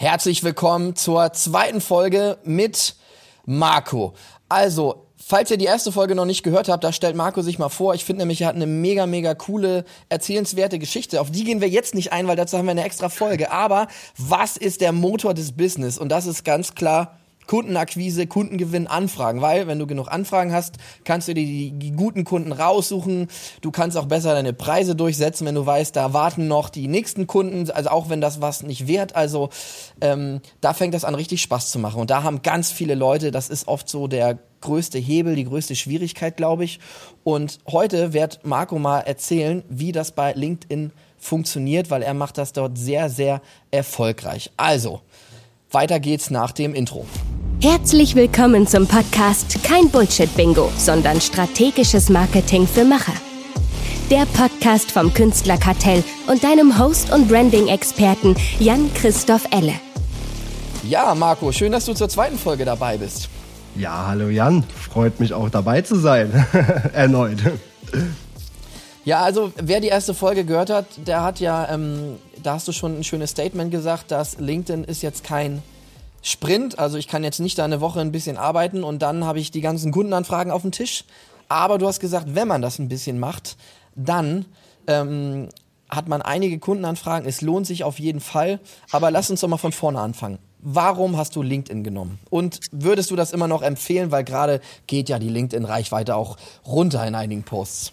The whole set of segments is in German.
Herzlich willkommen zur zweiten Folge mit Marco. Also, falls ihr die erste Folge noch nicht gehört habt, da stellt Marco sich mal vor. Ich finde nämlich, er hat eine mega, mega coole, erzählenswerte Geschichte. Auf die gehen wir jetzt nicht ein, weil dazu haben wir eine extra Folge. Aber was ist der Motor des Business? Und das ist ganz klar Kundenakquise, Kundengewinn, Anfragen, weil wenn du genug Anfragen hast, kannst du dir die, die, guten Kunden raussuchen. Du kannst auch besser deine Preise durchsetzen, wenn du weißt, da warten noch die nächsten Kunden, also auch wenn das was nicht wert. Also ähm, da fängt das an, richtig Spaß zu machen. Und da haben ganz viele Leute, das ist oft so der größte Hebel, die größte Schwierigkeit, glaube ich. Und heute wird Marco mal erzählen, wie das bei LinkedIn funktioniert, weil er macht das dort sehr, sehr erfolgreich. Also, weiter geht's nach dem Intro. Herzlich willkommen zum Podcast Kein Bullshit-Bingo, sondern strategisches Marketing für Macher. Der Podcast vom Künstlerkartell und deinem Host und Branding-Experten Jan-Christoph Elle. Ja, Marco, schön, dass du zur zweiten Folge dabei bist. Ja, hallo Jan, freut mich auch dabei zu sein. Erneut. Ja, also wer die erste Folge gehört hat, der hat ja, ähm, da hast du schon ein schönes Statement gesagt, dass LinkedIn ist jetzt kein Sprint, also ich kann jetzt nicht da eine Woche ein bisschen arbeiten und dann habe ich die ganzen Kundenanfragen auf dem Tisch. Aber du hast gesagt, wenn man das ein bisschen macht, dann ähm, hat man einige Kundenanfragen. Es lohnt sich auf jeden Fall. Aber lass uns doch mal von vorne anfangen. Warum hast du LinkedIn genommen? Und würdest du das immer noch empfehlen? Weil gerade geht ja die LinkedIn-Reichweite auch runter in einigen Posts.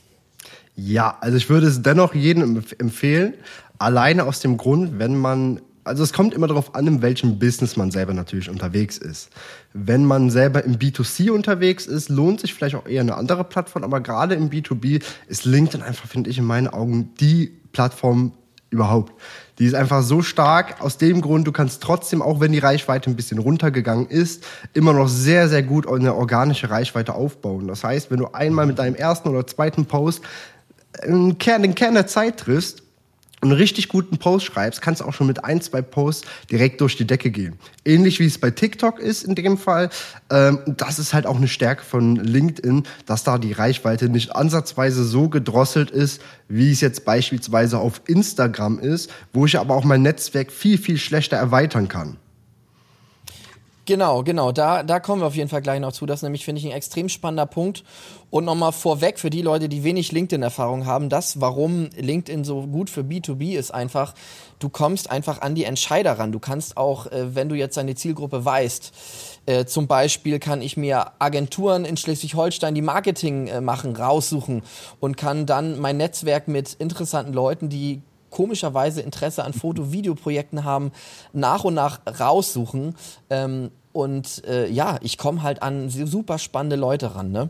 Ja, also ich würde es dennoch jedem empfehlen. Alleine aus dem Grund, wenn man also es kommt immer darauf an, in welchem Business man selber natürlich unterwegs ist. Wenn man selber im B2C unterwegs ist, lohnt sich vielleicht auch eher eine andere Plattform, aber gerade im B2B ist LinkedIn einfach, finde ich, in meinen Augen die Plattform überhaupt. Die ist einfach so stark aus dem Grund, du kannst trotzdem, auch wenn die Reichweite ein bisschen runtergegangen ist, immer noch sehr, sehr gut eine organische Reichweite aufbauen. Das heißt, wenn du einmal mit deinem ersten oder zweiten Post den Kern, den Kern der Zeit triffst, einen richtig guten Post schreibst, kannst du auch schon mit ein, zwei Posts direkt durch die Decke gehen. Ähnlich wie es bei TikTok ist in dem Fall. Ähm, das ist halt auch eine Stärke von LinkedIn, dass da die Reichweite nicht ansatzweise so gedrosselt ist, wie es jetzt beispielsweise auf Instagram ist, wo ich aber auch mein Netzwerk viel, viel schlechter erweitern kann. Genau, genau. Da, da kommen wir auf jeden Fall gleich noch zu. Das ist nämlich, finde ich, ein extrem spannender Punkt. Und nochmal vorweg für die Leute, die wenig LinkedIn-Erfahrung haben, das, warum LinkedIn so gut für B2B ist, einfach, du kommst einfach an die Entscheider ran. Du kannst auch, äh, wenn du jetzt deine Zielgruppe weißt, äh, zum Beispiel kann ich mir Agenturen in Schleswig-Holstein, die Marketing äh, machen, raussuchen und kann dann mein Netzwerk mit interessanten Leuten, die komischerweise Interesse an Foto-Video-Projekten haben, nach und nach raussuchen. Ähm, und äh, ja, ich komme halt an super spannende Leute ran. Ne?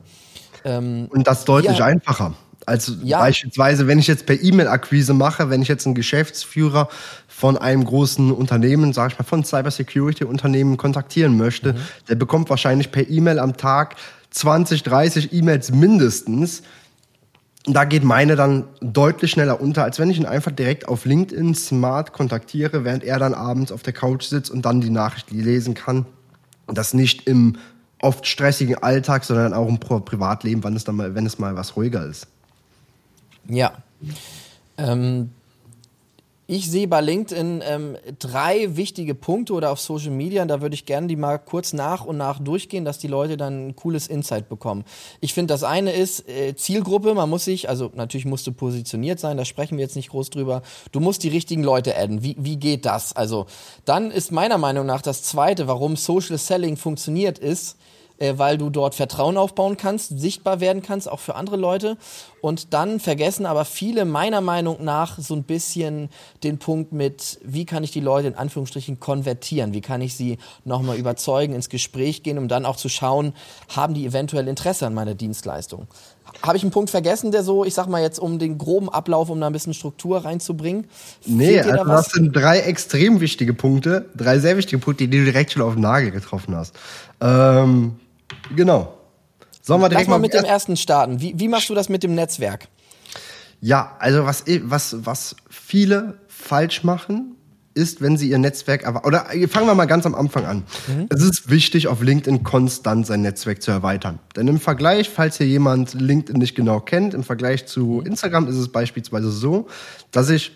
Ähm, und das deutlich ja, einfacher. Also ja. beispielsweise, wenn ich jetzt per E-Mail-Akquise mache, wenn ich jetzt einen Geschäftsführer von einem großen Unternehmen, sage ich mal, von Cybersecurity-Unternehmen kontaktieren möchte, mhm. der bekommt wahrscheinlich per E-Mail am Tag 20, 30 E-Mails mindestens da geht meine dann deutlich schneller unter, als wenn ich ihn einfach direkt auf LinkedIn smart kontaktiere, während er dann abends auf der Couch sitzt und dann die Nachricht lesen kann. Das nicht im oft stressigen Alltag, sondern auch im Privatleben, wann es dann mal, wenn es mal was ruhiger ist. Ja. Ähm, ich sehe bei LinkedIn ähm, drei wichtige Punkte oder auf Social Media, und da würde ich gerne die mal kurz nach und nach durchgehen, dass die Leute dann ein cooles Insight bekommen. Ich finde, das eine ist äh, Zielgruppe, man muss sich, also natürlich musst du positioniert sein, da sprechen wir jetzt nicht groß drüber. Du musst die richtigen Leute adden. Wie, wie geht das? Also, dann ist meiner Meinung nach das zweite, warum Social Selling funktioniert, ist, äh, weil du dort Vertrauen aufbauen kannst, sichtbar werden kannst, auch für andere Leute. Und dann vergessen aber viele meiner Meinung nach so ein bisschen den Punkt mit, wie kann ich die Leute in Anführungsstrichen konvertieren? Wie kann ich sie nochmal überzeugen, ins Gespräch gehen, um dann auch zu schauen, haben die eventuell Interesse an meiner Dienstleistung? Habe ich einen Punkt vergessen, der so, ich sag mal jetzt, um den groben Ablauf, um da ein bisschen Struktur reinzubringen? Nee, also da das sind drei extrem wichtige Punkte, drei sehr wichtige Punkte, die du direkt schon auf den Nagel getroffen hast. Ähm, Genau. Sollen wir direkt Lass mal mit dem ersten starten. Wie, wie machst du das mit dem Netzwerk? Ja, also was, was, was viele falsch machen, ist, wenn sie ihr Netzwerk oder fangen wir mal ganz am Anfang an. Mhm. Es ist wichtig, auf LinkedIn konstant sein Netzwerk zu erweitern. Denn im Vergleich, falls hier jemand LinkedIn nicht genau kennt, im Vergleich zu Instagram ist es beispielsweise so, dass ich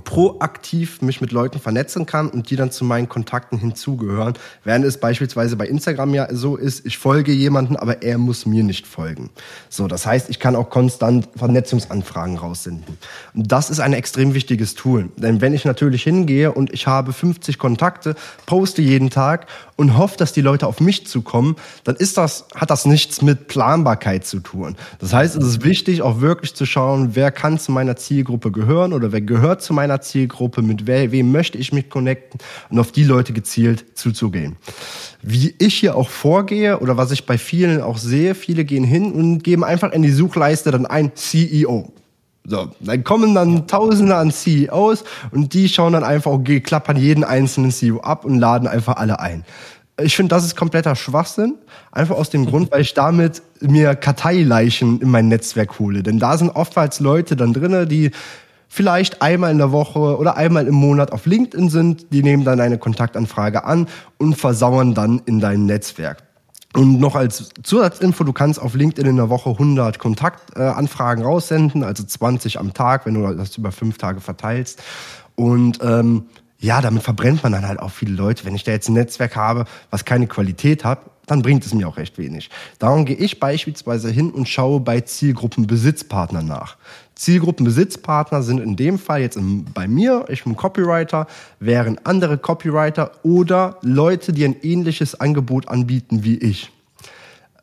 proaktiv mich mit Leuten vernetzen kann und die dann zu meinen Kontakten hinzugehören. Während es beispielsweise bei Instagram ja so ist, ich folge jemanden, aber er muss mir nicht folgen. So, das heißt, ich kann auch konstant Vernetzungsanfragen raussenden. Und das ist ein extrem wichtiges Tool. Denn wenn ich natürlich hingehe und ich habe 50 Kontakte, poste jeden Tag und hoffe, dass die Leute auf mich zukommen, dann ist das, hat das nichts mit Planbarkeit zu tun. Das heißt, es ist wichtig, auch wirklich zu schauen, wer kann zu meiner Zielgruppe gehören oder wer gehört zu meiner Zielgruppe, mit we wem möchte ich mich connecten und auf die Leute gezielt zuzugehen. Wie ich hier auch vorgehe oder was ich bei vielen auch sehe, viele gehen hin und geben einfach in die Suchleiste dann ein CEO. So, dann kommen dann Tausende an CEOs und die schauen dann einfach, okay, klappern jeden einzelnen CEO ab und laden einfach alle ein. Ich finde, das ist kompletter Schwachsinn. Einfach aus dem Grund, weil ich damit mir Karteileichen in mein Netzwerk hole. Denn da sind oftmals Leute dann drinnen, die vielleicht einmal in der Woche oder einmal im Monat auf LinkedIn sind. Die nehmen dann eine Kontaktanfrage an und versauern dann in dein Netzwerk. Und noch als Zusatzinfo, du kannst auf LinkedIn in der Woche 100 Kontaktanfragen raussenden, also 20 am Tag, wenn du das über fünf Tage verteilst. Und ähm, ja, damit verbrennt man dann halt auch viele Leute. Wenn ich da jetzt ein Netzwerk habe, was keine Qualität hat, dann bringt es mir auch recht wenig. Darum gehe ich beispielsweise hin und schaue bei Zielgruppenbesitzpartnern nach. Zielgruppenbesitzpartner sind in dem Fall jetzt bei mir, ich bin Copywriter, wären andere Copywriter oder Leute, die ein ähnliches Angebot anbieten wie ich.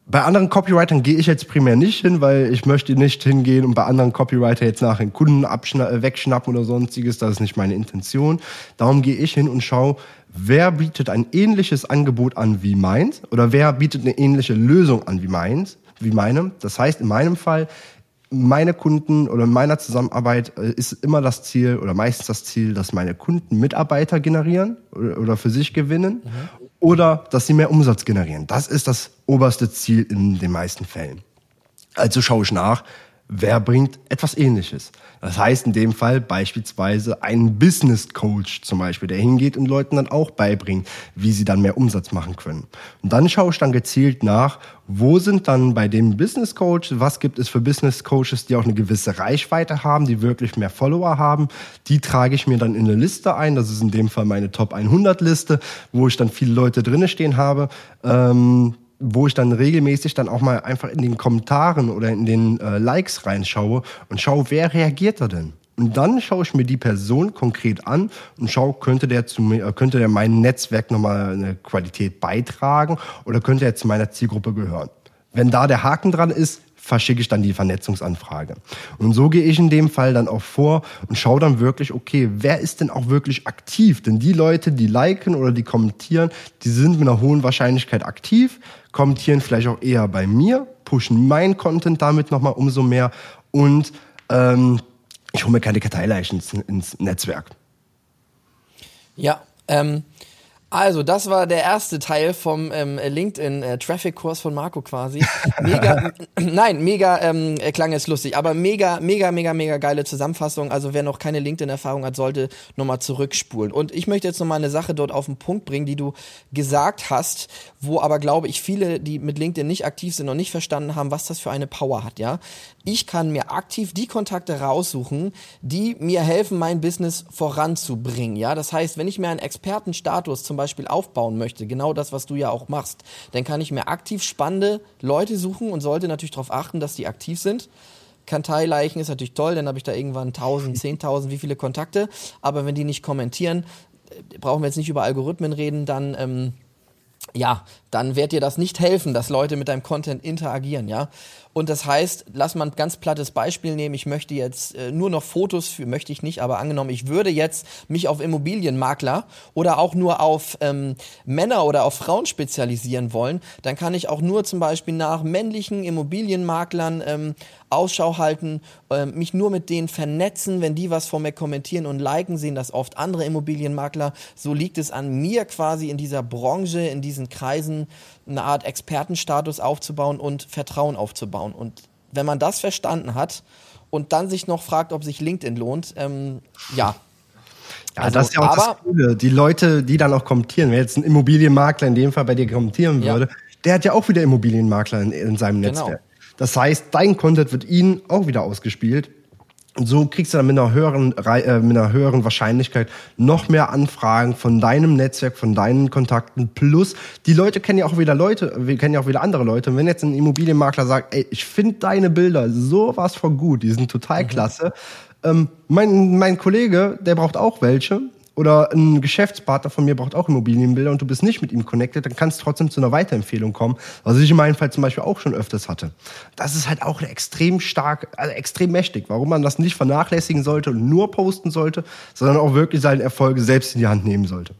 Bei anderen Copywritern gehe ich jetzt primär nicht hin, weil ich möchte nicht hingehen und bei anderen Copywriter jetzt nachher einen Kunden äh, wegschnappen oder sonstiges. Das ist nicht meine Intention. Darum gehe ich hin und schaue, wer bietet ein ähnliches Angebot an wie meins oder wer bietet eine ähnliche Lösung an wie meins, wie meinem. Das heißt, in meinem Fall, meine Kunden oder in meiner Zusammenarbeit äh, ist immer das Ziel oder meistens das Ziel, dass meine Kunden Mitarbeiter generieren oder für sich gewinnen mhm. Oder dass sie mehr Umsatz generieren. Das ist das oberste Ziel in den meisten Fällen. Also schaue ich nach, wer bringt etwas Ähnliches. Das heißt in dem Fall beispielsweise ein Business Coach zum Beispiel, der hingeht und Leuten dann auch beibringt, wie sie dann mehr Umsatz machen können. Und dann schaue ich dann gezielt nach, wo sind dann bei dem Business Coach, was gibt es für Business Coaches, die auch eine gewisse Reichweite haben, die wirklich mehr Follower haben. Die trage ich mir dann in eine Liste ein. Das ist in dem Fall meine Top 100 Liste, wo ich dann viele Leute drinne stehen habe. Ähm, wo ich dann regelmäßig dann auch mal einfach in den Kommentaren oder in den äh, Likes reinschaue und schaue, wer reagiert da denn? Und dann schaue ich mir die Person konkret an und schaue, könnte der zu mir, äh, könnte der meinem Netzwerk nochmal eine Qualität beitragen oder könnte er zu meiner Zielgruppe gehören? Wenn da der Haken dran ist, verschicke ich dann die Vernetzungsanfrage. Und so gehe ich in dem Fall dann auch vor und schaue dann wirklich, okay, wer ist denn auch wirklich aktiv? Denn die Leute, die liken oder die kommentieren, die sind mit einer hohen Wahrscheinlichkeit aktiv, kommentieren vielleicht auch eher bei mir, pushen mein Content damit nochmal umso mehr und ähm, ich hole mir keine Karteileichen ins, ins Netzwerk. Ja, ähm, also, das war der erste Teil vom ähm, LinkedIn äh, Traffic Kurs von Marco quasi. Mega, nein, mega ähm, klang es lustig, aber mega, mega, mega, mega geile Zusammenfassung. Also, wer noch keine LinkedIn-Erfahrung hat, sollte nochmal zurückspulen. Und ich möchte jetzt nochmal eine Sache dort auf den Punkt bringen, die du gesagt hast, wo aber glaube ich viele, die mit LinkedIn nicht aktiv sind und nicht verstanden haben, was das für eine Power hat. Ja, ich kann mir aktiv die Kontakte raussuchen, die mir helfen, mein Business voranzubringen. Ja, das heißt, wenn ich mir einen Expertenstatus zum Beispiel aufbauen möchte, genau das, was du ja auch machst, dann kann ich mir aktiv spannende Leute suchen und sollte natürlich darauf achten, dass die aktiv sind. Kanteileichen ist natürlich toll, dann habe ich da irgendwann 1000, 10.000, wie viele Kontakte. Aber wenn die nicht kommentieren, äh, brauchen wir jetzt nicht über Algorithmen reden, dann ähm, ja, dann wird dir das nicht helfen, dass Leute mit deinem Content interagieren, ja. Und das heißt, lass mal ein ganz plattes Beispiel nehmen. Ich möchte jetzt äh, nur noch Fotos für, möchte ich nicht, aber angenommen, ich würde jetzt mich auf Immobilienmakler oder auch nur auf ähm, Männer oder auf Frauen spezialisieren wollen, dann kann ich auch nur zum Beispiel nach männlichen Immobilienmaklern ähm, Ausschau halten, äh, mich nur mit denen vernetzen, wenn die was von mir kommentieren und liken, sehen das oft andere Immobilienmakler. So liegt es an mir quasi in dieser Branche, in diesen Kreisen eine Art Expertenstatus aufzubauen und Vertrauen aufzubauen. Und wenn man das verstanden hat und dann sich noch fragt, ob sich LinkedIn lohnt, ähm, ja. Ja, also, das ist ja auch aber, das Coole. Die Leute, die dann auch kommentieren, wenn jetzt ein Immobilienmakler in dem Fall bei dir kommentieren würde, ja. der hat ja auch wieder Immobilienmakler in, in seinem genau. Netzwerk. Das heißt, dein Content wird ihnen auch wieder ausgespielt so kriegst du dann mit einer höheren, äh, mit einer höheren Wahrscheinlichkeit noch mehr Anfragen von deinem Netzwerk, von deinen Kontakten. Plus, die Leute kennen ja auch wieder Leute, wir kennen ja auch wieder andere Leute. Und wenn jetzt ein Immobilienmakler sagt, ey, ich finde deine Bilder sowas von gut, die sind total mhm. klasse. Ähm, mein, mein Kollege, der braucht auch welche oder ein Geschäftspartner von mir braucht auch Immobilienbilder und du bist nicht mit ihm connected, dann kannst du trotzdem zu einer Weiterempfehlung kommen, was ich in meinem Fall zum Beispiel auch schon öfters hatte. Das ist halt auch extrem stark, also extrem mächtig, warum man das nicht vernachlässigen sollte und nur posten sollte, sondern auch wirklich seine Erfolge selbst in die Hand nehmen sollte.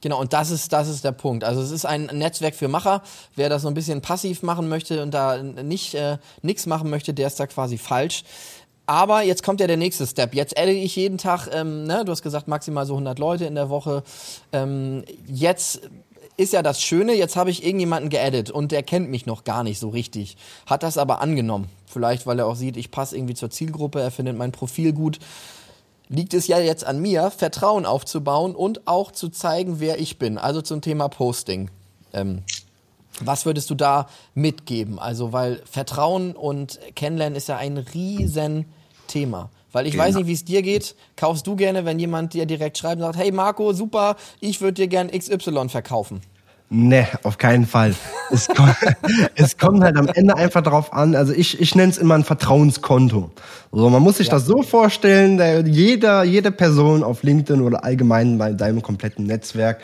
Genau, und das ist, das ist der Punkt. Also es ist ein Netzwerk für Macher. Wer das so ein bisschen passiv machen möchte und da nicht äh, nichts machen möchte, der ist da quasi falsch. Aber jetzt kommt ja der nächste Step. Jetzt adde ich jeden Tag, ähm, ne, du hast gesagt, maximal so 100 Leute in der Woche. Ähm, jetzt ist ja das Schöne, jetzt habe ich irgendjemanden geaddet und der kennt mich noch gar nicht so richtig. Hat das aber angenommen. Vielleicht, weil er auch sieht, ich passe irgendwie zur Zielgruppe, er findet mein Profil gut. Liegt es ja jetzt an mir, Vertrauen aufzubauen und auch zu zeigen, wer ich bin. Also zum Thema Posting. Ähm, was würdest du da mitgeben? Also, weil Vertrauen und Kennenlernen ist ja ein riesen Thema. Weil ich genau. weiß nicht, wie es dir geht. Kaufst du gerne, wenn jemand dir direkt schreibt und sagt, hey Marco, super, ich würde dir gern XY verkaufen? Nee, auf keinen Fall. Es, kommt, es kommt halt am Ende einfach darauf an, also ich, ich nenne es immer ein Vertrauenskonto. So, man muss sich ja. das so vorstellen, jeder, jede Person auf LinkedIn oder allgemein bei deinem kompletten Netzwerk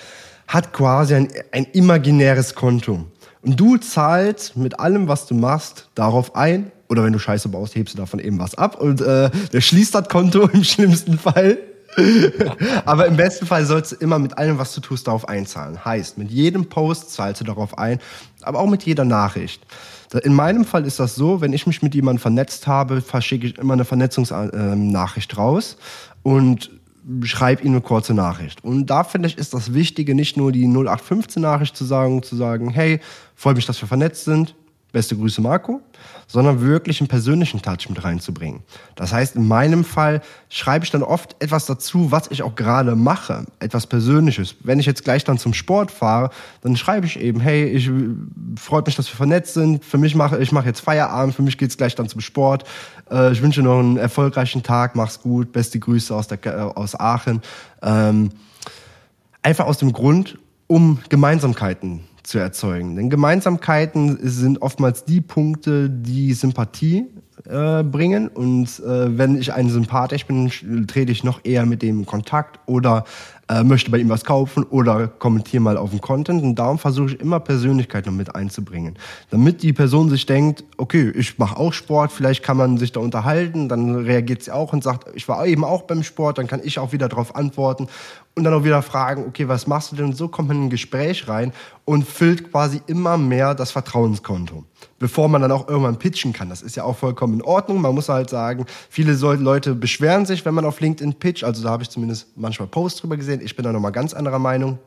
hat quasi ein, ein imaginäres Konto. Und du zahlst mit allem, was du machst, darauf ein, oder wenn du Scheiße baust, hebst du davon eben was ab und äh, der schließt das Konto im schlimmsten Fall. Aber im besten Fall sollst du immer mit allem, was du tust, darauf einzahlen. Heißt, mit jedem Post zahlst du darauf ein, aber auch mit jeder Nachricht. In meinem Fall ist das so, wenn ich mich mit jemandem vernetzt habe, verschicke ich immer eine Vernetzungsnachricht raus und schreib ihm eine kurze Nachricht. Und da finde ich, ist das Wichtige, nicht nur die 0815-Nachricht zu sagen, zu sagen, hey, freue mich, dass wir vernetzt sind, beste Grüße Marco, sondern wirklich einen persönlichen Touch mit reinzubringen. Das heißt, in meinem Fall schreibe ich dann oft etwas dazu, was ich auch gerade mache, etwas Persönliches. Wenn ich jetzt gleich dann zum Sport fahre, dann schreibe ich eben, hey, ich freut mich, dass wir vernetzt sind. Für mich mache ich mache jetzt Feierabend, für mich geht's gleich dann zum Sport. Äh, ich wünsche noch einen erfolgreichen Tag, mach's gut, beste Grüße aus, der, äh, aus Aachen. Ähm, einfach aus dem Grund, um Gemeinsamkeiten zu erzeugen. Denn Gemeinsamkeiten sind oftmals die Punkte, die Sympathie äh, bringen. Und äh, wenn ich einen sympathisch bin, trete ich noch eher mit dem in Kontakt oder äh, möchte bei ihm was kaufen oder kommentiere mal auf den Content. Und darum versuche ich immer Persönlichkeit noch mit einzubringen. Damit die Person sich denkt, okay, ich mache auch Sport, vielleicht kann man sich da unterhalten, dann reagiert sie auch und sagt, ich war eben auch beim Sport, dann kann ich auch wieder darauf antworten und dann auch wieder fragen, okay, was machst du denn? So kommt man in ein Gespräch rein und füllt quasi immer mehr das Vertrauenskonto, bevor man dann auch irgendwann pitchen kann. Das ist ja auch vollkommen in Ordnung. Man muss halt sagen, viele Leute beschweren sich, wenn man auf LinkedIn pitcht. Also da habe ich zumindest manchmal Posts drüber gesehen. Ich bin da nochmal ganz anderer Meinung.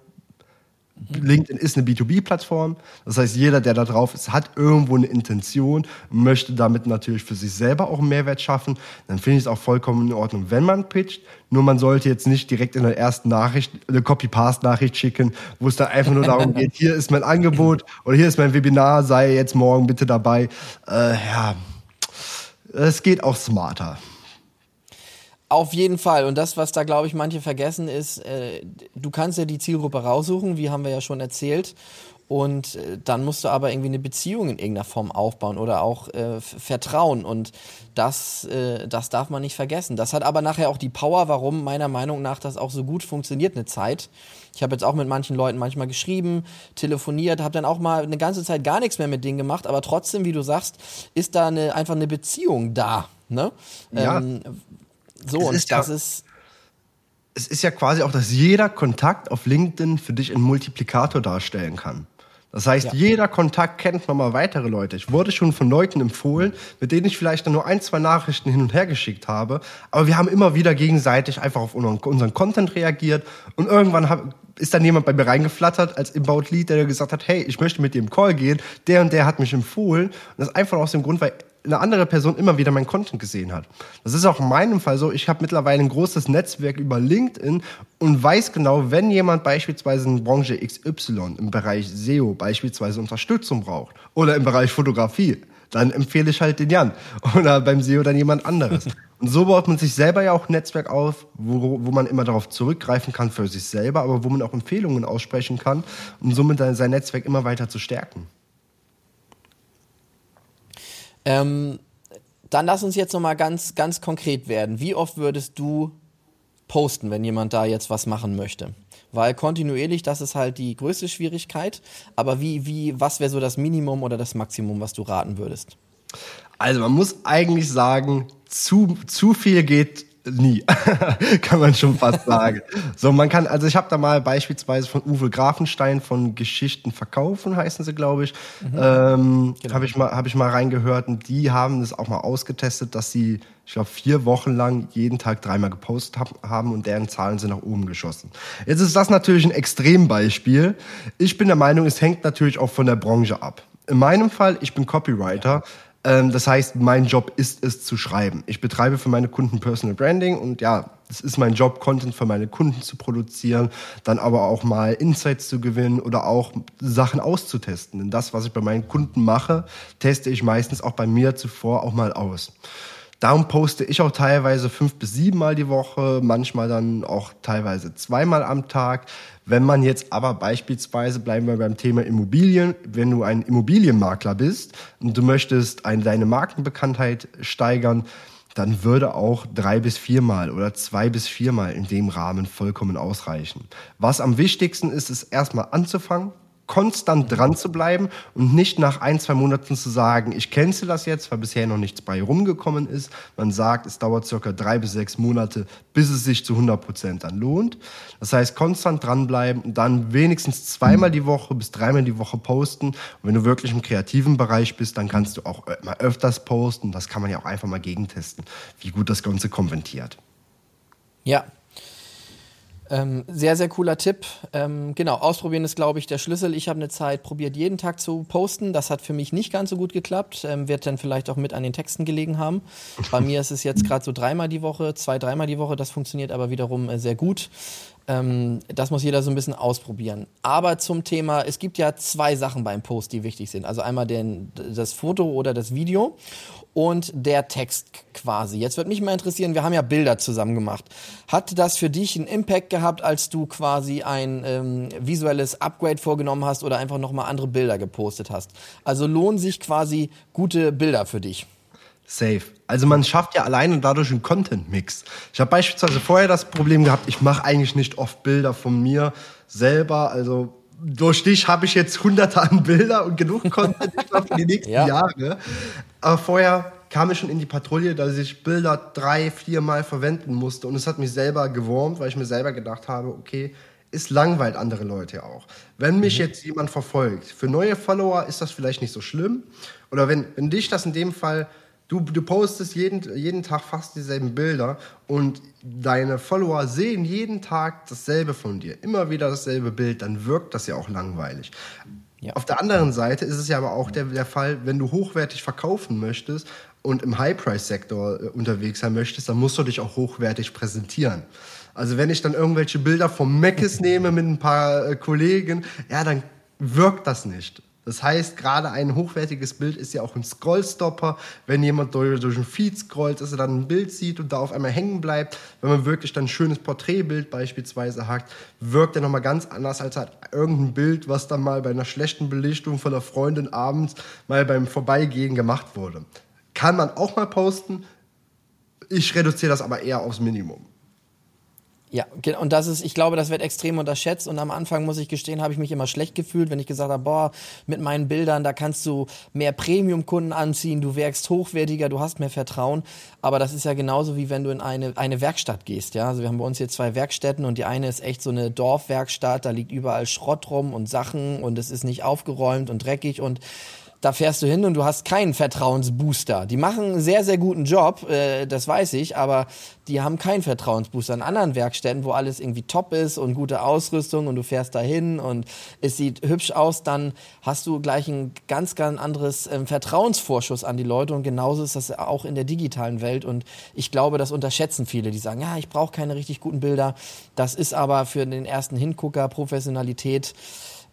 LinkedIn ist eine B2B-Plattform. Das heißt, jeder, der da drauf ist, hat irgendwo eine Intention, möchte damit natürlich für sich selber auch einen Mehrwert schaffen. Dann finde ich es auch vollkommen in Ordnung, wenn man pitcht. Nur man sollte jetzt nicht direkt in der ersten Nachricht eine Copy-Paste-Nachricht schicken, wo es dann einfach nur darum geht, hier ist mein Angebot oder hier ist mein Webinar, sei jetzt morgen bitte dabei. Äh, ja, es geht auch smarter. Auf jeden Fall. Und das, was da, glaube ich, manche vergessen, ist, äh, du kannst ja die Zielgruppe raussuchen, wie haben wir ja schon erzählt. Und äh, dann musst du aber irgendwie eine Beziehung in irgendeiner Form aufbauen oder auch äh, Vertrauen. Und das, äh, das darf man nicht vergessen. Das hat aber nachher auch die Power, warum meiner Meinung nach das auch so gut funktioniert eine Zeit. Ich habe jetzt auch mit manchen Leuten manchmal geschrieben, telefoniert, habe dann auch mal eine ganze Zeit gar nichts mehr mit denen gemacht. Aber trotzdem, wie du sagst, ist da eine, einfach eine Beziehung da. Ne? Ja. Ähm, so, es und ist das ja, ist. Es ist ja quasi auch, dass jeder Kontakt auf LinkedIn für dich einen Multiplikator darstellen kann. Das heißt, ja. jeder Kontakt kennt nochmal weitere Leute. Ich wurde schon von Leuten empfohlen, mit denen ich vielleicht nur ein, zwei Nachrichten hin und her geschickt habe. Aber wir haben immer wieder gegenseitig einfach auf unseren Content reagiert. Und irgendwann ist dann jemand bei mir reingeflattert als About Lead, der gesagt hat, hey, ich möchte mit dir im Call gehen. Der und der hat mich empfohlen. Und das einfach aus dem Grund, weil eine andere Person immer wieder mein Content gesehen hat. Das ist auch in meinem Fall so. Ich habe mittlerweile ein großes Netzwerk über LinkedIn und weiß genau, wenn jemand beispielsweise in Branche XY im Bereich SEO beispielsweise Unterstützung braucht oder im Bereich Fotografie, dann empfehle ich halt den Jan oder beim SEO dann jemand anderes. Und Und so baut man sich selber ja auch ein Netzwerk auf, wo, wo man immer darauf zurückgreifen kann für sich selber, aber wo man auch Empfehlungen aussprechen kann, um somit sein Netzwerk immer weiter zu stärken. Ähm, dann lass uns jetzt nochmal ganz, ganz konkret werden. Wie oft würdest du posten, wenn jemand da jetzt was machen möchte? Weil kontinuierlich, das ist halt die größte Schwierigkeit. Aber wie, wie, was wäre so das Minimum oder das Maximum, was du raten würdest? Also man muss eigentlich sagen, zu, zu viel geht nie, kann man schon fast sagen. So, man kann, also ich habe da mal beispielsweise von Uwe Grafenstein von Geschichten verkaufen, heißen sie, glaube ich. Mhm. Ähm, genau. Habe ich mal, habe ich mal reingehört und die haben das auch mal ausgetestet, dass sie, ich glaube, vier Wochen lang jeden Tag dreimal gepostet hab, haben und deren Zahlen sind nach oben geschossen. Jetzt ist das natürlich ein Extrembeispiel. Ich bin der Meinung, es hängt natürlich auch von der Branche ab. In meinem Fall, ich bin Copywriter. Ähm, das heißt, mein Job ist es zu schreiben. Ich betreibe für meine Kunden Personal Branding und ja, es ist mein Job, Content für meine Kunden zu produzieren, dann aber auch mal Insights zu gewinnen oder auch Sachen auszutesten. Denn das, was ich bei meinen Kunden mache, teste ich meistens auch bei mir zuvor auch mal aus. Darum poste ich auch teilweise fünf bis sieben Mal die Woche, manchmal dann auch teilweise zweimal am Tag. Wenn man jetzt aber beispielsweise, bleiben wir beim Thema Immobilien, wenn du ein Immobilienmakler bist und du möchtest eine, deine Markenbekanntheit steigern, dann würde auch drei bis viermal oder zwei bis viermal in dem Rahmen vollkommen ausreichen. Was am wichtigsten ist, ist erstmal anzufangen, konstant dran zu bleiben und nicht nach ein, zwei Monaten zu sagen, ich cancel das jetzt, weil bisher noch nichts bei rumgekommen ist. Man sagt, es dauert circa drei bis sechs Monate, bis es sich zu 100 Prozent dann lohnt. Das heißt, konstant dranbleiben und dann wenigstens zweimal die Woche bis dreimal die Woche posten. Und wenn du wirklich im kreativen Bereich bist, dann kannst du auch mal öfters posten. Das kann man ja auch einfach mal gegentesten, wie gut das Ganze konventiert. Ja, ähm, sehr, sehr cooler Tipp. Ähm, genau, ausprobieren ist, glaube ich, der Schlüssel. Ich habe eine Zeit probiert, jeden Tag zu posten. Das hat für mich nicht ganz so gut geklappt. Ähm, wird dann vielleicht auch mit an den Texten gelegen haben. Bei mir ist es jetzt gerade so dreimal die Woche, zwei, dreimal die Woche. Das funktioniert aber wiederum äh, sehr gut. Ähm, das muss jeder so ein bisschen ausprobieren. Aber zum Thema, es gibt ja zwei Sachen beim Post, die wichtig sind. Also einmal den, das Foto oder das Video und der Text quasi. Jetzt würde mich mal interessieren, wir haben ja Bilder zusammen gemacht. Hat das für dich einen Impact gehabt, als du quasi ein ähm, visuelles Upgrade vorgenommen hast oder einfach nochmal andere Bilder gepostet hast? Also lohnen sich quasi gute Bilder für dich? Safe. Also man schafft ja alleine dadurch einen Content-Mix. Ich habe beispielsweise vorher das Problem gehabt, ich mache eigentlich nicht oft Bilder von mir selber. Also durch dich habe ich jetzt hunderte an Bilder und genug Content für die nächsten ja. Jahre. Aber vorher kam ich schon in die Patrouille, dass ich Bilder drei, vier Mal verwenden musste. Und es hat mich selber gewurmt, weil ich mir selber gedacht habe, okay, es langweilt andere Leute auch. Wenn mich mhm. jetzt jemand verfolgt, für neue Follower ist das vielleicht nicht so schlimm. Oder wenn, wenn dich das in dem Fall Du, du postest jeden, jeden Tag fast dieselben Bilder und deine Follower sehen jeden Tag dasselbe von dir, immer wieder dasselbe Bild, dann wirkt das ja auch langweilig. Ja. Auf der anderen Seite ist es ja aber auch der, der Fall, wenn du hochwertig verkaufen möchtest und im High-Price-Sektor äh, unterwegs sein möchtest, dann musst du dich auch hochwertig präsentieren. Also wenn ich dann irgendwelche Bilder vom Meckes nehme mit ein paar äh, Kollegen, ja, dann wirkt das nicht. Das heißt, gerade ein hochwertiges Bild ist ja auch ein Scrollstopper. Wenn jemand durch, durch einen Feed scrollt, dass er dann ein Bild sieht und da auf einmal hängen bleibt. Wenn man wirklich dann ein schönes Porträtbild beispielsweise hat, wirkt er nochmal ganz anders als halt irgendein Bild, was dann mal bei einer schlechten Belichtung von einer Freundin abends mal beim Vorbeigehen gemacht wurde. Kann man auch mal posten. Ich reduziere das aber eher aufs Minimum. Ja, und das ist, ich glaube, das wird extrem unterschätzt. Und am Anfang, muss ich gestehen, habe ich mich immer schlecht gefühlt, wenn ich gesagt habe, boah, mit meinen Bildern, da kannst du mehr Premium-Kunden anziehen, du wirkst hochwertiger, du hast mehr Vertrauen. Aber das ist ja genauso wie wenn du in eine, eine Werkstatt gehst. Ja? Also wir haben bei uns hier zwei Werkstätten und die eine ist echt so eine Dorfwerkstatt, da liegt überall Schrott rum und Sachen und es ist nicht aufgeräumt und dreckig und da fährst du hin und du hast keinen Vertrauensbooster. Die machen einen sehr, sehr guten Job, äh, das weiß ich, aber die haben keinen Vertrauensbooster. In anderen Werkstätten, wo alles irgendwie top ist und gute Ausrüstung und du fährst dahin und es sieht hübsch aus, dann hast du gleich ein ganz, ganz anderes ähm, Vertrauensvorschuss an die Leute und genauso ist das auch in der digitalen Welt und ich glaube, das unterschätzen viele, die sagen, ja, ich brauche keine richtig guten Bilder. Das ist aber für den ersten Hingucker Professionalität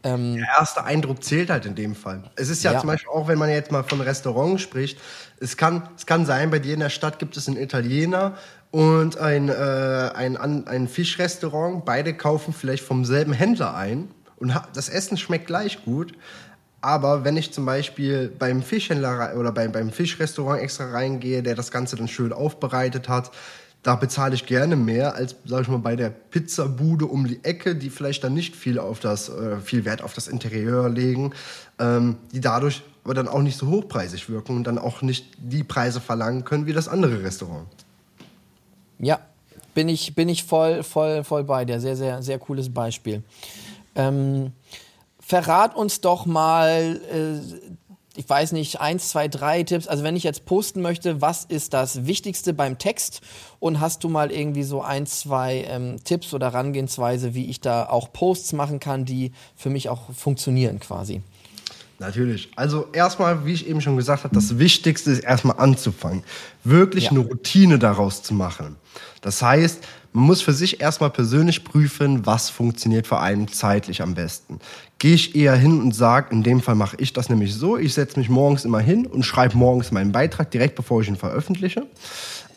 Ähm, der erste Eindruck zählt halt in dem Fall. Es ist ja, ja, zum Beispiel auch, wenn man jetzt mal von Restaurants spricht, es kann, es kann sein, bei dir in der Stadt gibt es einen Italiener und ein, äh, ein, ein Fischrestaurant. Beide kaufen vielleicht vom selben Händler ein und das Essen schmeckt gleich gut. Aber wenn ich zum Beispiel beim Fischhändler oder beim, beim Fischrestaurant extra reingehe, der das Ganze dann schön aufbereitet hat, da bezahle ich gerne mehr als, sag ich mal, bei der Pizzabude um die Ecke, die vielleicht dann nicht viel auf das, äh, viel Wert auf das Interieur legen, ähm, die dadurch aber dann auch nicht so hochpreisig wirken und dann auch nicht die Preise verlangen können wie das andere Restaurant. Ja, bin ich, bin ich voll, voll, voll bei dir. Sehr, sehr, sehr cooles Beispiel. Ähm, verrat uns doch mal, äh, ich weiß nicht, eins, zwei, drei Tipps. Also wenn ich jetzt posten möchte, was ist das Wichtigste beim Text? Und hast du mal irgendwie so ein, zwei ähm, Tipps oder Herangehensweise, wie ich da auch Posts machen kann, die für mich auch funktionieren quasi? Natürlich. Also erstmal, wie ich eben schon gesagt habe, das Wichtigste ist erstmal anzufangen. Wirklich ja. eine Routine daraus zu machen. Das heißt, man muss für sich erstmal persönlich prüfen, was funktioniert für einen zeitlich am besten. Gehe ich eher hin und sage, in dem Fall mache ich das nämlich so, ich setze mich morgens immer hin und schreibe morgens meinen Beitrag direkt bevor ich ihn veröffentliche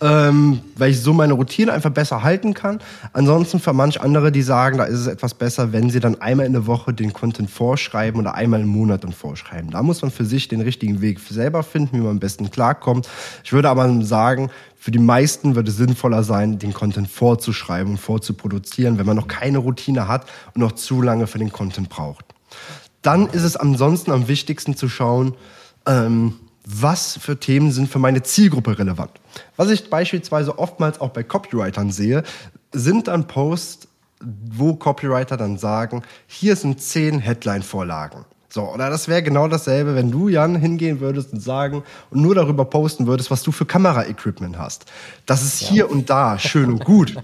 ähm, weil ich so meine Routine einfach besser halten kann. Ansonsten für manch andere, die sagen, da ist es etwas besser, wenn sie dann einmal in der Woche den Content vorschreiben oder einmal im Monat dann vorschreiben. Da muss man für sich den richtigen Weg selber finden, wie man am besten klarkommt. Ich würde aber sagen, für die meisten würde es sinnvoller sein, den Content vorzuschreiben und vorzuproduzieren, wenn man noch keine Routine hat und noch zu lange für den Content braucht. Dann ist es ansonsten am wichtigsten zu schauen, ähm, was für Themen sind für meine Zielgruppe relevant. Was ich beispielsweise oftmals auch bei Copywritern sehe, sind dann Posts, wo Copywriter dann sagen, hier sind zehn Headline-Vorlagen. So, oder das wäre genau dasselbe, wenn du, Jan, hingehen würdest und sagen und nur darüber posten würdest, was du für Kamera-Equipment hast. Das ist ja. hier und da schön und gut.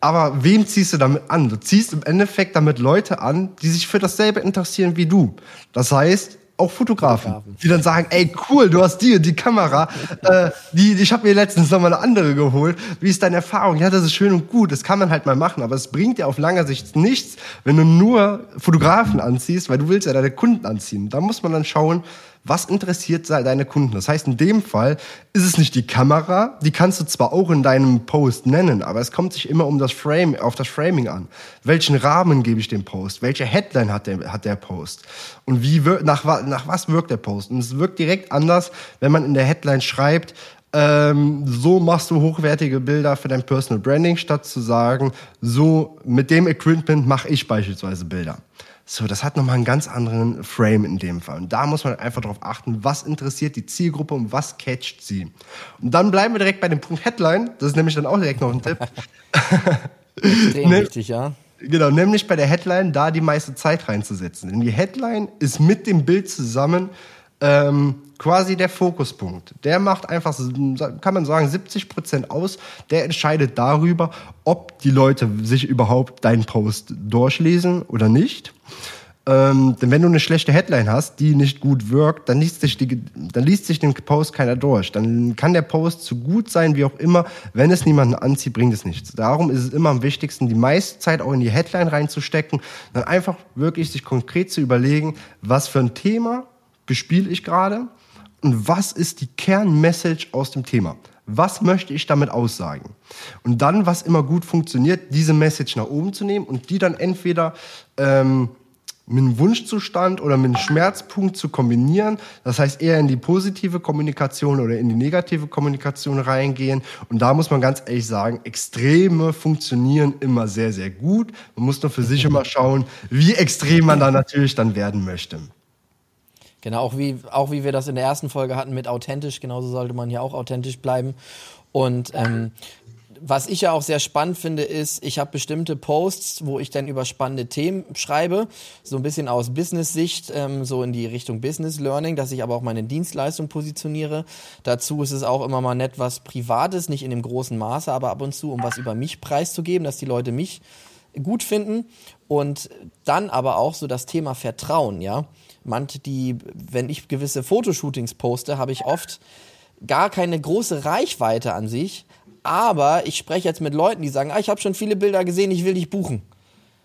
Aber wem ziehst du damit an? Du ziehst im Endeffekt damit Leute an, die sich für dasselbe interessieren wie du. Das heißt, auch Fotografen, Fotografen, die dann sagen, ey cool, du hast die und die Kamera, äh, die, ich habe mir letztens noch mal eine andere geholt. Wie ist deine Erfahrung? Ja, das ist schön und gut, das kann man halt mal machen, aber es bringt dir auf langer Sicht nichts, wenn du nur Fotografen anziehst, weil du willst ja deine Kunden anziehen. Da muss man dann schauen, was interessiert deine Kunden? Das heißt, in dem Fall ist es nicht die Kamera, die kannst du zwar auch in deinem Post nennen, aber es kommt sich immer um das Frame, auf das Framing an. Welchen Rahmen gebe ich dem Post? Welche Headline hat der, hat der Post? Und wie nach, nach was wirkt der Post? Und es wirkt direkt anders, wenn man in der Headline schreibt, ähm, so machst du hochwertige Bilder für dein Personal Branding, statt zu sagen, so mit dem Equipment mache ich beispielsweise Bilder. So, das hat nochmal einen ganz anderen Frame in dem Fall. Und da muss man einfach darauf achten, was interessiert die Zielgruppe und was catcht sie. Und dann bleiben wir direkt bei dem Punkt Headline. Das ist nämlich dann auch direkt noch ein Tipp. Extrem ne wichtig, ja. Genau, nämlich bei der Headline da die meiste Zeit reinzusetzen. Denn die Headline ist mit dem Bild zusammen ähm, quasi der Fokuspunkt. Der macht einfach, kann man sagen, 70 Prozent aus. Der entscheidet darüber, ob die Leute sich überhaupt deinen Post durchlesen oder nicht. Ähm, denn wenn du eine schlechte Headline hast, die nicht gut wirkt, dann liest, sich die, dann liest sich den Post keiner durch. Dann kann der Post zu gut sein, wie auch immer. Wenn es niemanden anzieht, bringt es nichts. Darum ist es immer am wichtigsten, die meiste Zeit auch in die Headline reinzustecken. Dann einfach wirklich sich konkret zu überlegen, was für ein Thema bespiele ich gerade und was ist die Kernmessage aus dem Thema? Was möchte ich damit aussagen? Und dann, was immer gut funktioniert, diese Message nach oben zu nehmen und die dann entweder ähm, mit einem Wunschzustand oder mit einem Schmerzpunkt zu kombinieren. Das heißt, eher in die positive Kommunikation oder in die negative Kommunikation reingehen. Und da muss man ganz ehrlich sagen, Extreme funktionieren immer sehr, sehr gut. Man muss nur für sich immer schauen, wie extrem man da natürlich dann werden möchte. Genau, auch wie, auch wie wir das in der ersten Folge hatten mit authentisch, genauso sollte man hier auch authentisch bleiben. Und ähm, was ich ja auch sehr spannend finde, ist, ich habe bestimmte Posts, wo ich dann über spannende Themen schreibe, so ein bisschen aus Business-Sicht, ähm, so in die Richtung Business Learning, dass ich aber auch meine Dienstleistung positioniere. Dazu ist es auch immer mal nett was Privates, nicht in dem großen Maße, aber ab und zu, um was über mich preiszugeben, dass die Leute mich gut finden. Und dann aber auch so das Thema Vertrauen, ja manche, die, wenn ich gewisse Fotoshootings poste, habe ich oft gar keine große Reichweite an sich, aber ich spreche jetzt mit Leuten, die sagen, ah, ich habe schon viele Bilder gesehen, ich will dich buchen.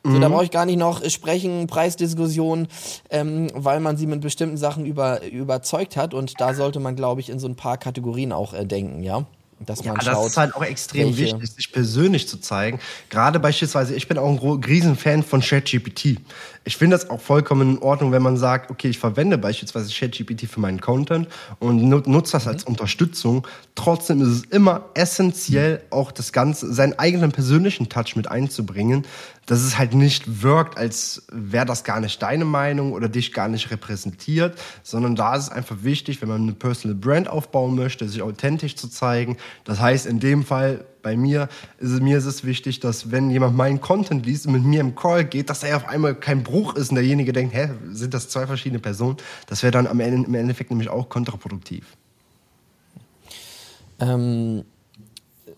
So, da brauche ich gar nicht noch sprechen, Preisdiskussionen, ähm, weil man sie mit bestimmten Sachen über, überzeugt hat. Und da sollte man, glaube ich, in so ein paar Kategorien auch äh, denken, ja. Dass man ja, schaut, das ist halt auch extrem welche- wichtig, sich persönlich zu zeigen. Gerade beispielsweise, ich bin auch ein gro- Riesenfan von ChatGPT. Ich finde das auch vollkommen in Ordnung, wenn man sagt, okay, ich verwende beispielsweise ChatGPT für meinen Content und nu- nutze das als Unterstützung. Trotzdem ist es immer essentiell, auch das Ganze, seinen eigenen persönlichen Touch mit einzubringen, dass es halt nicht wirkt, als wäre das gar nicht deine Meinung oder dich gar nicht repräsentiert, sondern da ist es einfach wichtig, wenn man eine Personal Brand aufbauen möchte, sich authentisch zu zeigen. Das heißt, in dem Fall bei mir ist es, mir ist es wichtig, dass wenn jemand meinen Content liest und mit mir im Call geht, dass er auf einmal kein Bruch ist und derjenige denkt, hä, sind das zwei verschiedene Personen? Das wäre dann am Ende, im Endeffekt nämlich auch kontraproduktiv. Ähm,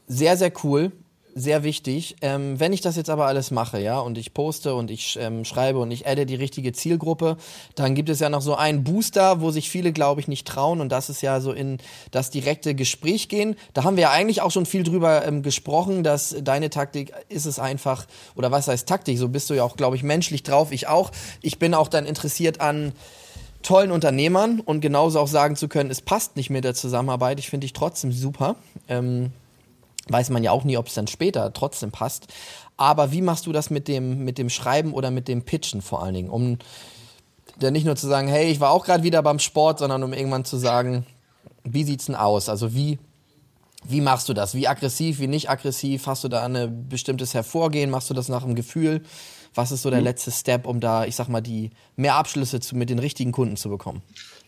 sehr, sehr cool. Sehr wichtig. Ähm, wenn ich das jetzt aber alles mache, ja, und ich poste und ich ähm, schreibe und ich adde die richtige Zielgruppe, dann gibt es ja noch so einen Booster, wo sich viele, glaube ich, nicht trauen. Und das ist ja so in das direkte Gespräch gehen. Da haben wir ja eigentlich auch schon viel drüber ähm, gesprochen, dass deine Taktik ist es einfach, oder was heißt Taktik? So bist du ja auch, glaube ich, menschlich drauf. Ich auch. Ich bin auch dann interessiert an tollen Unternehmern und genauso auch sagen zu können, es passt nicht mit der Zusammenarbeit. Ich finde ich trotzdem super. Ähm, weiß man ja auch nie, ob es dann später trotzdem passt. Aber wie machst du das mit dem, mit dem Schreiben oder mit dem Pitchen vor allen Dingen? Um dann nicht nur zu sagen, hey, ich war auch gerade wieder beim Sport, sondern um irgendwann zu sagen, wie sieht's denn aus? Also wie, wie machst du das? Wie aggressiv, wie nicht aggressiv? Hast du da ein bestimmtes Hervorgehen? Machst du das nach dem Gefühl? Was ist so der letzte Step, um da, ich sag mal, die mehr Abschlüsse zu, mit den richtigen Kunden zu bekommen?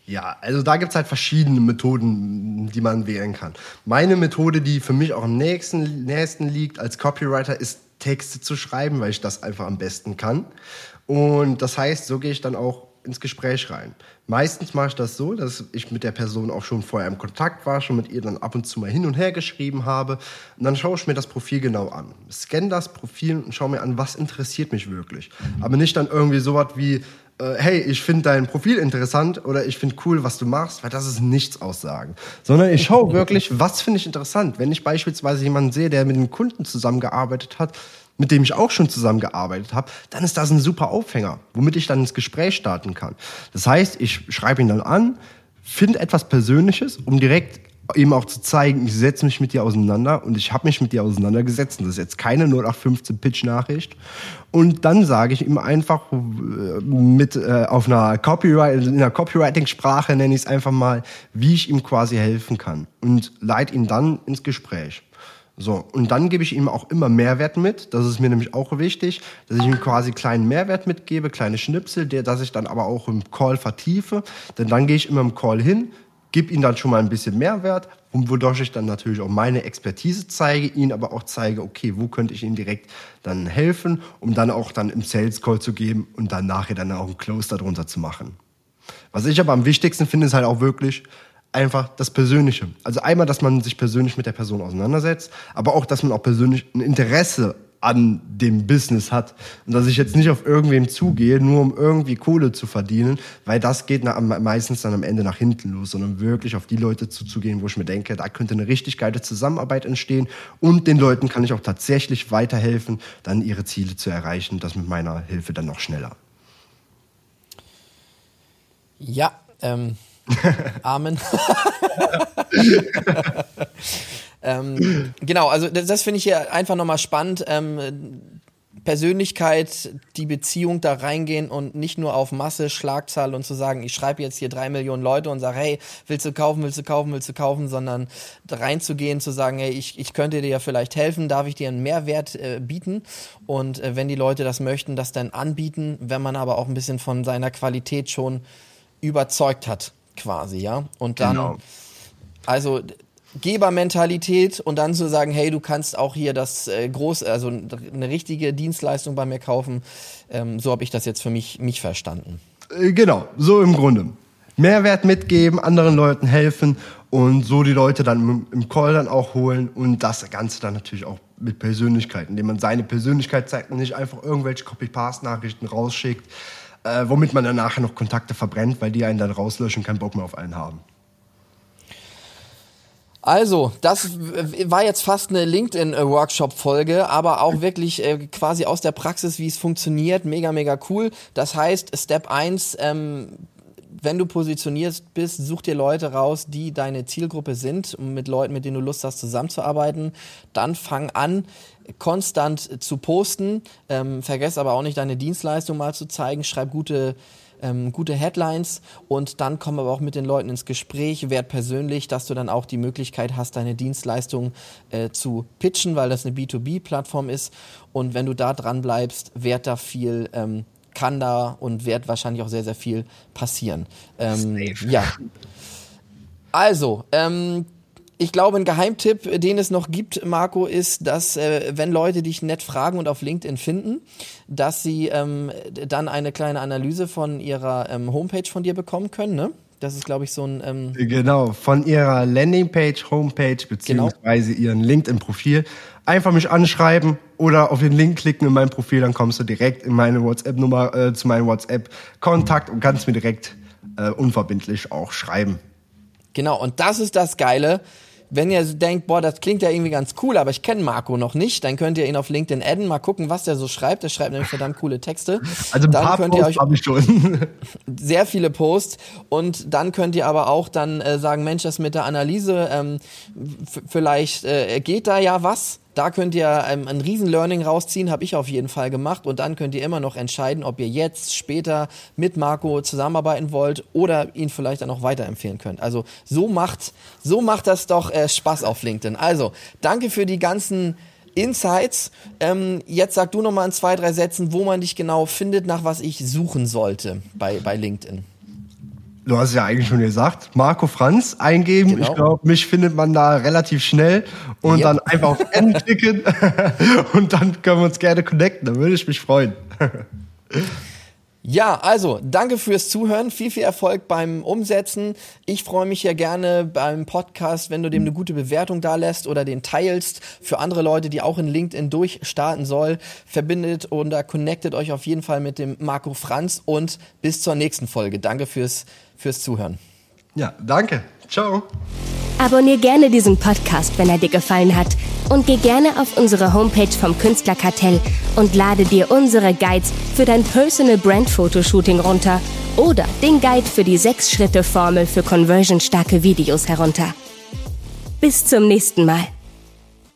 Ja, also da gibt's halt verschiedene Methoden, die man wählen kann. Meine Methode, die für mich auch am nächsten, nächsten liegt als Copywriter, ist Texte zu schreiben, weil ich das einfach am besten kann. Und das heißt, so gehe ich dann auch ins Gespräch rein. Meistens mache ich das so, dass ich mit der Person auch schon vorher im Kontakt war, schon mit ihr dann ab und zu mal hin und her geschrieben habe. Und dann schaue ich mir das Profil genau an. Scanne das Profil und schaue mir an, was interessiert mich wirklich. Aber nicht dann irgendwie sowas wie, äh, hey, ich finde dein Profil interessant oder ich finde cool, was du machst, weil das ist nichts aussagen. Sondern ich schaue wirklich, was finde ich interessant. Wenn ich beispielsweise jemanden sehe, der mit einem Kunden zusammengearbeitet hat, mit dem ich auch schon zusammengearbeitet habe, dann ist das ein super Aufhänger, womit ich dann ins Gespräch starten kann. Das heißt, ich schreibe ihn dann an, finde etwas Persönliches, um direkt eben auch zu zeigen, ich setze mich mit dir auseinander und ich habe mich mit dir auseinandergesetzt. Und das ist jetzt keine 0815 Pitch-Nachricht. Und dann sage ich ihm einfach äh, mit äh, auf einer Copyright, in einer Copywriting-Sprache nenne ich es einfach mal, wie ich ihm quasi helfen kann und leite ihn dann ins Gespräch. So, und dann gebe ich ihm auch immer Mehrwert mit. Das ist mir nämlich auch wichtig, dass ich ihm quasi kleinen Mehrwert mitgebe, kleine Schnipsel, der, dass ich dann aber auch im Call vertiefe. Denn dann gehe ich immer im Call hin, gebe ihm dann schon mal ein bisschen Mehrwert, wodurch ich dann natürlich auch meine Expertise zeige, ihn aber auch zeige, okay, wo könnte ich ihm direkt dann helfen, um dann auch dann im Sales Call zu geben und dann nachher dann auch einen Close darunter zu machen. Was ich aber am wichtigsten finde, ist halt auch wirklich einfach das Persönliche. Also einmal, dass man sich persönlich mit der Person auseinandersetzt, aber auch, dass man auch persönlich ein Interesse an dem Business hat und dass ich jetzt nicht auf irgendwem zugehe, nur um irgendwie Kohle zu verdienen, weil das geht meistens dann am Ende nach hinten los, sondern wirklich auf die Leute zuzugehen, wo ich mir denke, da könnte eine richtig geile Zusammenarbeit entstehen und den Leuten kann ich auch tatsächlich weiterhelfen, dann ihre Ziele zu erreichen, das mit meiner Hilfe dann noch schneller. Ja, ähm, Amen. ähm, genau, also das, das finde ich hier einfach nochmal spannend. Ähm, Persönlichkeit, die Beziehung da reingehen und nicht nur auf Masse, Schlagzahl und zu sagen, ich schreibe jetzt hier drei Millionen Leute und sage, hey, willst du kaufen, willst du kaufen, willst du kaufen, sondern reinzugehen, zu sagen, hey, ich, ich könnte dir ja vielleicht helfen, darf ich dir einen Mehrwert äh, bieten und äh, wenn die Leute das möchten, das dann anbieten, wenn man aber auch ein bisschen von seiner Qualität schon überzeugt hat, quasi, ja. Und dann, Genau. also Gebermentalität und dann zu sagen, hey, du kannst auch hier das äh, groß, also eine richtige Dienstleistung bei mir kaufen. Ähm, so habe ich das jetzt für mich, mich verstanden. Äh, Genau, so im Grunde. Mehrwert mitgeben, anderen Leuten helfen und so die Leute dann im- im Call dann auch holen und das Ganze dann natürlich auch mit Persönlichkeit, indem man seine Persönlichkeit zeigt und nicht einfach irgendwelche Copy-Paste-Nachrichten rausschickt, äh, womit man dann nachher noch Kontakte verbrennt, weil die einen dann rauslöschen keinen Bock mehr auf einen haben. Also, das war jetzt fast eine LinkedIn-Workshop-Folge, aber auch wirklich äh, quasi aus der Praxis, wie es funktioniert. Mega, mega cool. Das heißt, Step 1, ähm, wenn du positioniert bist, such dir Leute raus, die deine Zielgruppe sind, mit Leuten, mit denen du Lust hast, zusammenzuarbeiten. Dann fang an, konstant zu posten. Ähm, vergess aber auch nicht, deine Dienstleistung mal zu zeigen. Schreib gute ähm, gute Headlines und dann komm aber auch mit den Leuten ins Gespräch, werd persönlich, dass du dann auch die Möglichkeit hast, deine Dienstleistung äh, zu pitchen, weil das eine B2B-Plattform ist und wenn du da dran bleibst, werd da viel ähm, kann da und wird wahrscheinlich auch sehr, sehr viel passieren. Ähm, ja. Also, ähm, ich glaube, ein Geheimtipp, den es noch gibt, Marco, ist, dass äh, wenn Leute dich nett fragen und auf LinkedIn finden, dass sie ähm, dann eine kleine Analyse von ihrer ähm, Homepage von dir bekommen können, ne? Das ist, glaube ich, so ein. Ähm genau, von ihrer Landingpage, Homepage beziehungsweise genau. ihren LinkedIn-Profil. Einfach mich anschreiben oder auf den Link klicken in mein Profil, dann kommst du direkt in meine WhatsApp-Nummer, äh, zu meinem WhatsApp-Kontakt und kannst mir direkt äh, unverbindlich auch schreiben. Genau, und das ist das Geile wenn ihr denkt, boah, das klingt ja irgendwie ganz cool, aber ich kenne Marco noch nicht, dann könnt ihr ihn auf LinkedIn adden, mal gucken, was der so schreibt. Der schreibt nämlich verdammt coole Texte. Also ein dann paar könnt Posts habe ich schon. Sehr viele Posts und dann könnt ihr aber auch dann äh, sagen, Mensch, das mit der Analyse, ähm, vielleicht äh, geht da ja was da könnt ihr ähm, ein riesen Learning rausziehen, habe ich auf jeden Fall gemacht. Und dann könnt ihr immer noch entscheiden, ob ihr jetzt, später mit Marco zusammenarbeiten wollt oder ihn vielleicht dann auch weiterempfehlen könnt. Also so macht, so macht das doch äh, Spaß auf LinkedIn. Also danke für die ganzen Insights. Ähm, jetzt sag du noch mal in zwei, drei Sätzen, wo man dich genau findet, nach was ich suchen sollte bei, bei LinkedIn. Du hast ja eigentlich schon gesagt, Marco Franz eingeben. Genau. Ich glaube, mich findet man da relativ schnell und yep. dann einfach auf N klicken und dann können wir uns gerne connecten. Da würde ich mich freuen. Ja, also danke fürs Zuhören. Viel, viel Erfolg beim Umsetzen. Ich freue mich ja gerne beim Podcast, wenn du dem eine gute Bewertung da lässt oder den teilst für andere Leute, die auch in LinkedIn durchstarten soll. Verbindet oder connectet euch auf jeden Fall mit dem Marco Franz und bis zur nächsten Folge. Danke fürs fürs Zuhören. Ja, danke. Ciao. Abonnier gerne diesen Podcast, wenn er dir gefallen hat. Und geh gerne auf unsere Homepage vom Künstlerkartell und lade dir unsere Guides für dein Personal Brand Fotoshooting runter oder den Guide für die 6-Schritte-Formel für conversionstarke Videos herunter. Bis zum nächsten Mal.